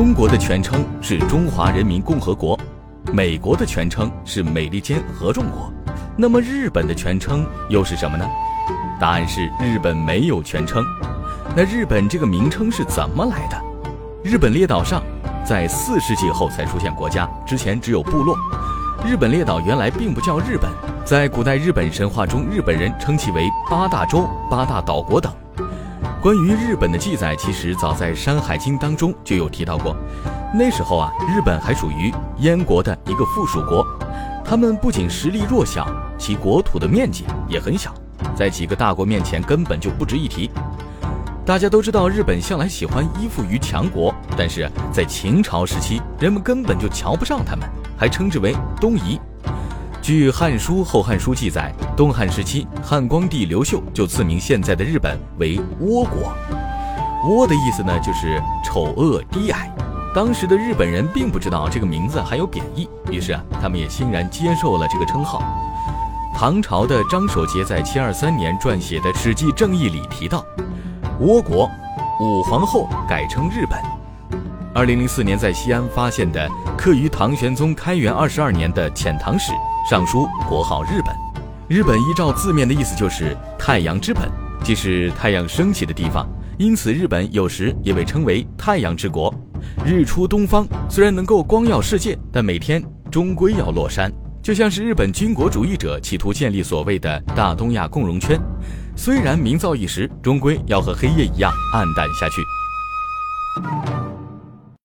中国的全称是中华人民共和国，美国的全称是美利坚合众国，那么日本的全称又是什么呢？答案是日本没有全称。那日本这个名称是怎么来的？日本列岛上在四世纪后才出现国家，之前只有部落。日本列岛原来并不叫日本，在古代日本神话中，日本人称其为八大洲、八大岛国等。关于日本的记载，其实早在《山海经》当中就有提到过。那时候啊，日本还属于燕国的一个附属国，他们不仅实力弱小，其国土的面积也很小，在几个大国面前根本就不值一提。大家都知道，日本向来喜欢依附于强国，但是在秦朝时期，人们根本就瞧不上他们，还称之为东夷。据《汉书》《后汉书》记载，东汉时期，汉光帝刘秀就赐名现在的日本为倭国。倭的意思呢，就是丑恶低矮。当时的日本人并不知道这个名字还有贬义，于是啊，他们也欣然接受了这个称号。唐朝的张守节在七二三年撰写的《史记正义》里提到。倭国，武皇后改称日本。二零零四年在西安发现的刻于唐玄宗开元二十二年的《遣唐使》，上书国号日本。日本依照字面的意思就是太阳之本，即是太阳升起的地方，因此日本有时也被称为太阳之国。日出东方，虽然能够光耀世界，但每天终归要落山，就像是日本军国主义者企图建立所谓的大东亚共荣圈。虽然名噪一时，终归要和黑夜一样暗淡下去。